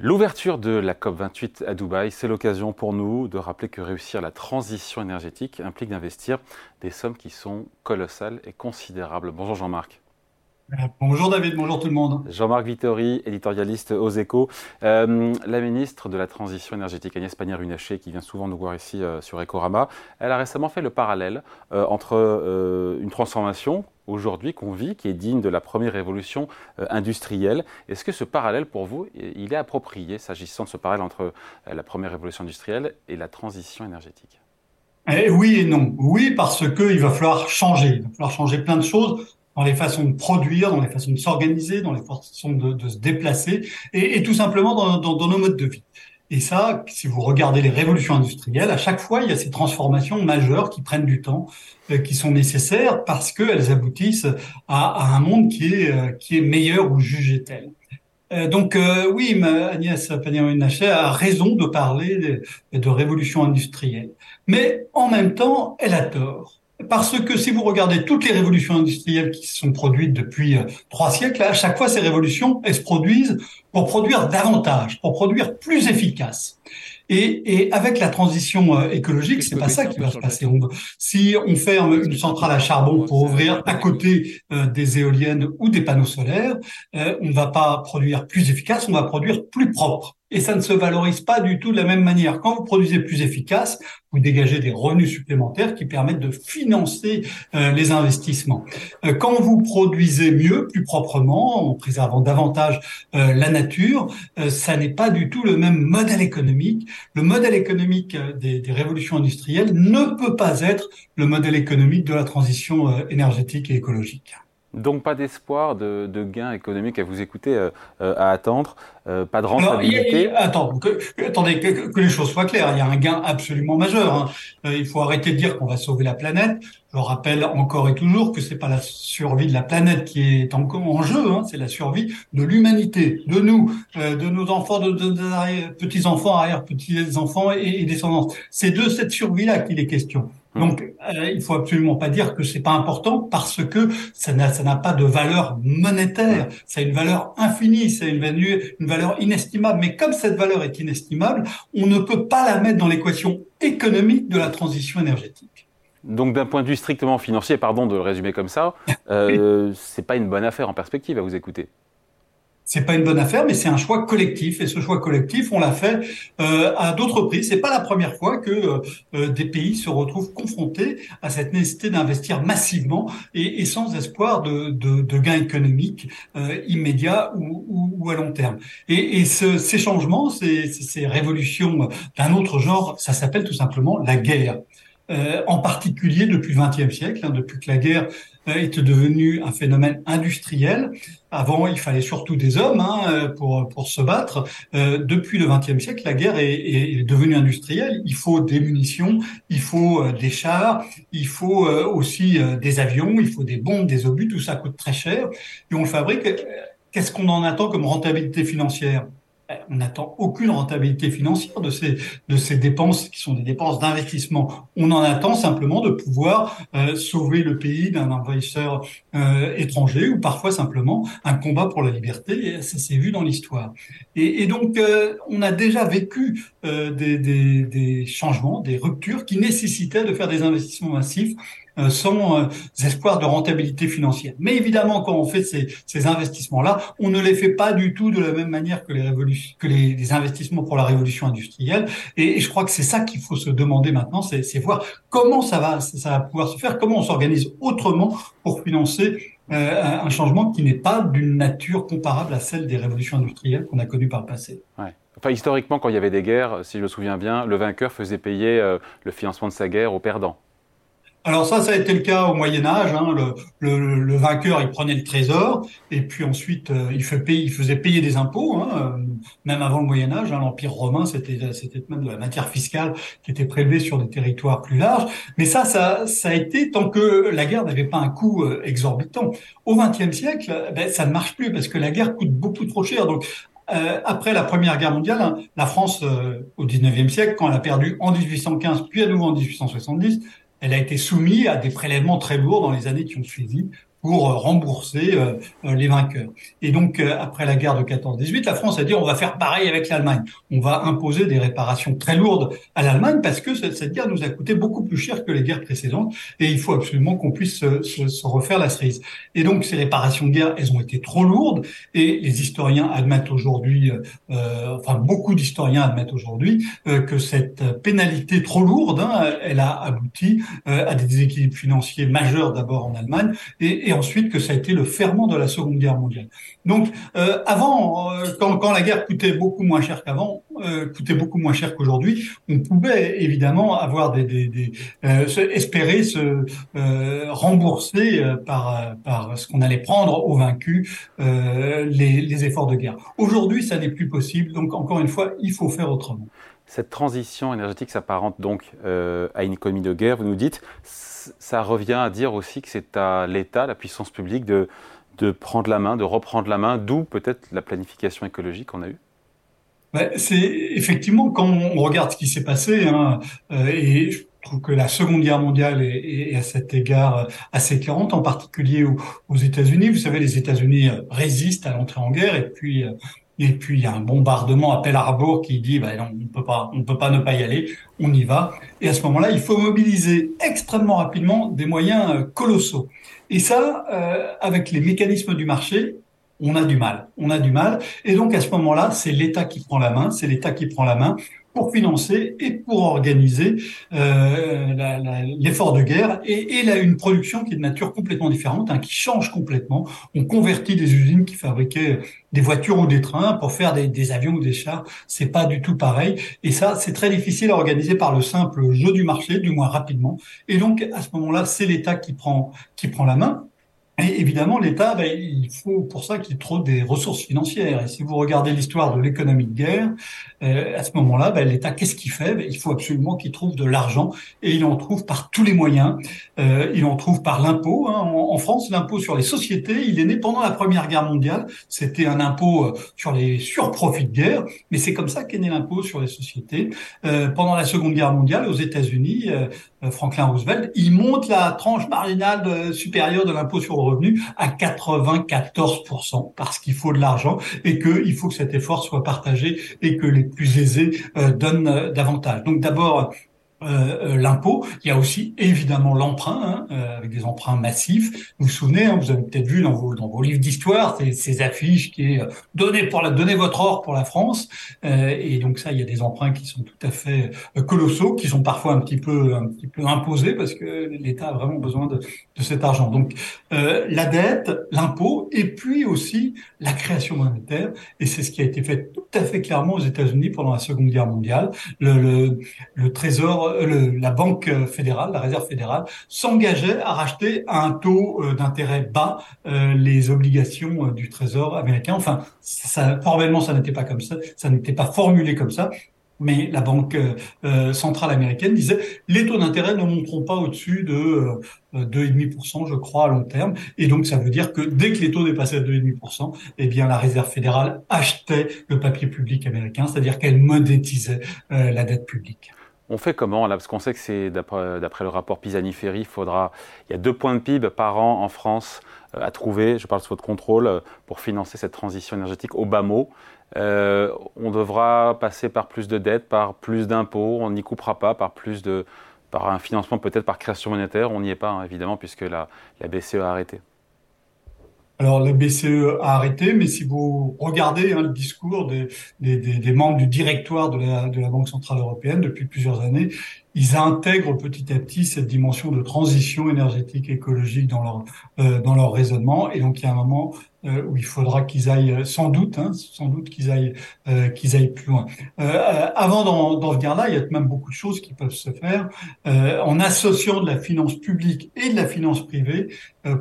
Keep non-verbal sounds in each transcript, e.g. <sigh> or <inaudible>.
L'ouverture de la COP28 à Dubaï, c'est l'occasion pour nous de rappeler que réussir la transition énergétique implique d'investir des sommes qui sont colossales et considérables. Bonjour Jean-Marc. Bonjour David, bonjour tout le monde. Jean-Marc Vittori, éditorialiste aux échos. Euh, la ministre de la Transition énergétique, Agnès Pannier-Runacher, qui vient souvent nous voir ici euh, sur Ecorama, elle a récemment fait le parallèle euh, entre une transformation aujourd'hui qu'on vit, qui est digne de la première révolution euh, industrielle. Est-ce que ce parallèle, pour vous, il est approprié, s'agissant de ce parallèle entre euh, la première révolution industrielle et la transition énergétique? Eh Oui et non. Oui, parce qu'il va falloir changer. Il va falloir changer plein de choses dans les façons de produire, dans les façons de s'organiser, dans les façons de, se déplacer, et, tout simplement dans nos modes de vie. Et ça, si vous regardez les révolutions industrielles, à chaque fois, il y a ces transformations majeures qui prennent du temps, euh, qui sont nécessaires parce qu'elles aboutissent à, un monde qui est, euh, qui est meilleur ou jugé tel. Euh, donc oui, Agnès Pannier-Runacher a raison de parler de, de révolution industrielle. Mais en même temps, elle a tort. Parce que si vous regardez toutes les révolutions industrielles qui se sont produites depuis euh, trois siècles, à chaque fois ces révolutions, elles se produisent pour produire davantage, pour produire plus efficace. Et, et avec la transition euh, écologique, c'est pas ça qui va se passer. si on ferme une centrale à charbon pour ouvrir à côté euh, des éoliennes ou des panneaux solaires, on ne va pas produire plus efficace, on va produire plus propre et ça ne se valorise pas du tout de la même manière. Quand vous produisez plus efficace, vous dégagez des revenus supplémentaires qui permettent de financer euh, les investissements. Euh, quand vous produisez mieux, plus proprement, en préservant davantage euh, la nature, ça n'est pas du tout le même modèle économique. Le modèle économique des, des, révolutions industrielles ne peut pas être le modèle économique de la transition énergétique et écologique. Donc pas d'espoir de, de gains économiques à vous écouter, euh, euh, à attendre, euh, pas de rentabilité. attends, que, attendez, que, les choses soient claires. Il y a un gain absolument majeur. Hein. il faut arrêter de dire qu'on va sauver la planète. Je rappelle encore et toujours que c'est pas la survie de la planète qui est en, en jeu, hein. c'est la survie de l'humanité, de nous, de nos enfants, de, de, petits enfants, arrière petits enfants et, et descendants. C'est de cette survie-là qu'il est question. Mmh. Donc, euh, il faut absolument pas dire que c'est pas important parce que ça n'a ça n'a pas de valeur monétaire. Ça a une valeur infinie, c'est une, une valeur inestimable. Mais comme cette valeur est inestimable, on ne peut pas la mettre dans l'équation économique de la transition énergétique. Donc, d'un point de vue strictement financier, pardon de le résumer comme ça, <laughs> euh, c'est pas une bonne affaire en perspective à vous écouter c'est pas une bonne affaire, mais c'est un choix collectif. Et ce choix collectif, on l'a fait euh, à d'autres prix. C'est pas la première fois que euh, euh, des pays se retrouvent confrontés à cette nécessité d'investir massivement et, et, sans espoir de, de, de gains économiques euh, immédiats ou, ou, ou, à long terme. Et, et ce, ces changements, ces, ces révolutions d'un autre genre, ça s'appelle tout simplement la guerre. Euh, en particulier depuis le XXe siècle, hein, depuis que la guerre est devenue un phénomène industriel. Avant, il fallait surtout des hommes hein, pour, pour se battre. Euh, depuis le XXe siècle, la guerre est, est, devenue industrielle. Il faut des munitions, il faut euh, des chars, il faut euh, aussi euh, des avions, il faut des bombes, des obus. Tout ça coûte très cher et on le fabrique. Qu'est-ce qu'on en attend comme rentabilité financière? euh, on n'attend aucune rentabilité financière de ces, de ces dépenses qui sont des dépenses d'investissement. On en attend simplement de pouvoir euh, sauver le pays d'un envahisseur euh, étranger ou parfois simplement un combat pour la liberté. Et ça s'est vu dans l'histoire. Et, et, donc, on a déjà vécu des, des, des changements, des ruptures qui nécessitaient de faire des investissements massifs euh, sans euh, espoirs de rentabilité financière. Mais évidemment, quand on fait ces, investissements-là, on ne les fait pas du tout de la même manière que les, investissements pour la révolution industrielle. Et, je crois que c'est ça qu'il faut se demander maintenant, c'est voir comment ça va, pouvoir se faire, comment on s'organise autrement pour financer euh, un changement qui n'est pas d'une nature comparable à celle des révolutions industrielles qu'on a connues par le passé. Ouais. Enfin, historiquement, quand il y avait des guerres, si je me souviens bien, le vainqueur faisait payer le financement de sa guerre aux perdants. Alors ça, ça a été le cas au Moyen Âge. Hein. Le, le, le, vainqueur, il prenait le trésor et puis ensuite euh, il, il, faisait payer des impôts. Hein. Euh, même avant le Moyen Âge, hein, l'Empire romain, c'était c'était même de la matière fiscale qui était prélevée sur des territoires plus larges. Mais ça, ça, ça a été tant que la guerre n'avait pas un coût euh, exorbitant. Au XXe siècle, ben, ça ne marche plus parce que la guerre coûte beaucoup trop cher. Donc euh, après la Première Guerre mondiale, hein, la France, euh, au XIXe siècle, quand elle a perdu en 1815, puis à nouveau en 1870, elle a été soumise à des prélèvements très lourds dans les années qui ont suivi pour rembourser les vainqueurs. Et donc, après la guerre de 14-18, la France a dit on va faire pareil avec l'Allemagne. On va imposer des réparations très lourdes à l'Allemagne parce que cette guerre nous a coûté beaucoup plus cher que les guerres précédentes et il faut absolument qu'on puisse se, se, refaire la cerise. Et donc, ces réparations de guerre, elles ont été trop lourdes et les historiens admettent aujourd'hui, euh, enfin beaucoup d'historiens admettent aujourd'hui euh, que cette pénalité trop lourde, hein, elle a abouti euh, à des déséquilibres financiers majeurs d'abord en Allemagne et, ensuite que ça a été le ferment de la Seconde Guerre mondiale. Donc euh, avant, euh, quand, la guerre coûtait beaucoup moins cher qu'avant, coûtait beaucoup moins cher qu'aujourd'hui, on pouvait évidemment avoir des espérer se rembourser par par ce qu'on allait prendre aux vaincus les, efforts de guerre. Aujourd'hui, ça n'est plus possible. Donc encore une fois, il faut faire autrement. Cette transition énergétique s'apparente donc euh, à une économie de guerre, vous nous dites. Ça revient à dire aussi que c'est à l'État, la puissance publique, de prendre la main, de reprendre la main, d'où peut-être la planification écologique qu'on a eue c'est effectivement quand on regarde ce qui s'est passé, hein, euh, et je trouve que la Seconde Guerre mondiale est, est à cet égard assez éclairante, en particulier aux, États-Unis. Vous savez, les États-Unis résistent à l'entrée en guerre, et puis euh, et puis il y a un bombardement à Pearl Harbor qui dit bah non, on peut pas, on peut pas ne pas y aller, on y va. Et à ce moment-là, il faut mobiliser extrêmement rapidement des moyens euh, colossaux. Et ça, euh, avec les mécanismes du marché, on a du mal. On a du mal. Et donc à ce moment-là, c'est l'État qui prend la main. C'est l'État qui prend la main pour financer et pour organiser euh, l'effort de guerre et, et là, une production qui est de nature complètement différente, hein, qui change complètement. On convertit des usines qui fabriquaient des voitures ou des trains pour faire des, des avions ou des chars. C'est pas du tout pareil. Et ça, c'est très difficile à organiser par le simple jeu du marché, du moins rapidement. Et donc à ce moment-là, c'est l'État qui prend qui prend la main. Et évidemment, l'État, ben, il faut pour ça qu'il trouve des ressources financières. Et si vous regardez l'histoire de l'économie de guerre, euh, à ce moment-là, ben, l'État, qu'est-ce qu'il fait? Ben, Il faut absolument qu'il trouve de l'argent, et il en trouve par tous les moyens. Euh, il en trouve par l'impôt. Hein. En, France, l'impôt sur les sociétés, il est né pendant la Première Guerre mondiale. C'était un impôt euh, sur les surprofits de guerre, mais c'est comme ça qu'est né l'impôt sur les sociétés. Euh, pendant la Seconde Guerre mondiale, aux États-Unis, euh, Franklin Roosevelt, il monte la tranche marginale supérieure de l'impôt sur le revenu à 94% parce qu'il faut de l'argent et qu'il faut que cet effort soit partagé et que les plus aisés euh, donnent euh, davantage. Donc d'abord, euh, euh, l'impôt. Il y a aussi évidemment l'emprunt, hein, euh, avec des emprunts massifs. Vous vous souvenez, hein, vous avez peut-être vu dans vos, dans vos livres d'histoire ces, affiches qui est donnez pour la donnez votre or pour la France. et donc ça, il y a des emprunts qui sont tout à fait colossaux, qui sont parfois un petit peu un petit peu imposés parce que l'État a vraiment besoin de, de cet argent. Donc la dette, l'impôt, et puis aussi la création monétaire. Et c'est ce qui a été fait tout à fait clairement aux États-Unis pendant la Seconde Guerre mondiale. Le, le, le Trésor euh, la Banque fédérale, la Réserve fédérale, s'engageait à racheter à un taux euh, d'intérêt bas euh, les obligations du Trésor américain. Enfin, ça, formellement, ça n'était pas comme ça, ça n'était pas formulé comme ça, mais la Banque centrale américaine disait les taux d'intérêt ne monteront pas au-dessus de euh, 2,5%, je crois, à long terme. Et donc, ça veut dire que dès que les taux dépassaient 2,5%, eh bien, la Réserve fédérale achetait le papier public américain, c'est-à-dire qu'elle monétisait la dette publique. On fait comment là? Parce qu'on sait que c'est d'après le rapport Pisani-Ferry, il faudra il y a deux points de PIB par an en France euh, à trouver. Je parle sous votre contrôle euh, pour financer cette transition énergétique au bas mot. Euh, on devra passer par plus de dettes, par plus d'impôts. On n'y coupera pas par plus de par un financement peut-être par création monétaire. On n'y est pas hein, évidemment puisque la, la BCE a arrêté. Alors la BCE a arrêté, mais si vous regardez hein, le discours des, des, des, membres du directoire de la, de la Banque centrale européenne depuis plusieurs années, ils intègrent petit à petit cette dimension de transition énergétique écologique dans leur euh, dans leur raisonnement. Et donc il y a un moment euh, où il faudra qu'ils aillent sans doute, hein, sans doute qu'ils aillent euh, qu'ils aillent plus loin. Euh, avant d'en venir là, il y a même beaucoup de choses qui peuvent se faire en associant de la finance publique et de la finance privée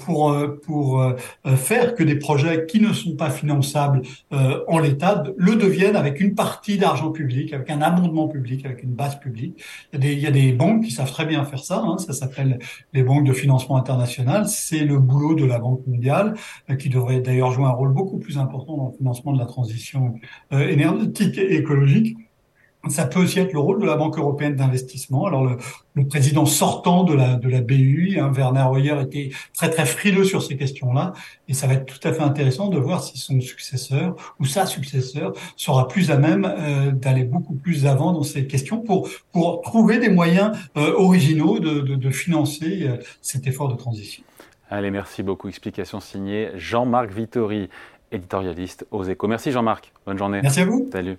pour pour faire que des projets qui ne sont pas finançables en l'état le deviennent avec une partie d'argent public, avec un abondement public, avec une base publique. Il y a des, il y a des banques qui savent très bien faire ça. Hein, ça s'appelle les banques de financement international. C'est le boulot de la Banque mondiale qui devrait d'ailleurs joué un rôle beaucoup plus important dans le financement de la transition euh, énergétique et écologique. ça peut aussi être le rôle de la Banque européenne d'investissement. Alors le, président sortant de la de la BUI, hein, Werner Hoyer, était très très frileux sur ces questions-là, et ça va être tout à fait intéressant de voir si son successeur ou sa successeur sera plus à même euh, d'aller beaucoup plus avant dans ces questions pour pour trouver des moyens euh, originaux de, de, financer cet effort de transition. Allez, merci beaucoup. Explication signée Jean-Marc Vittori, éditorialiste aux Échos. Merci Jean-Marc. Bonne journée. Merci à vous. Salut.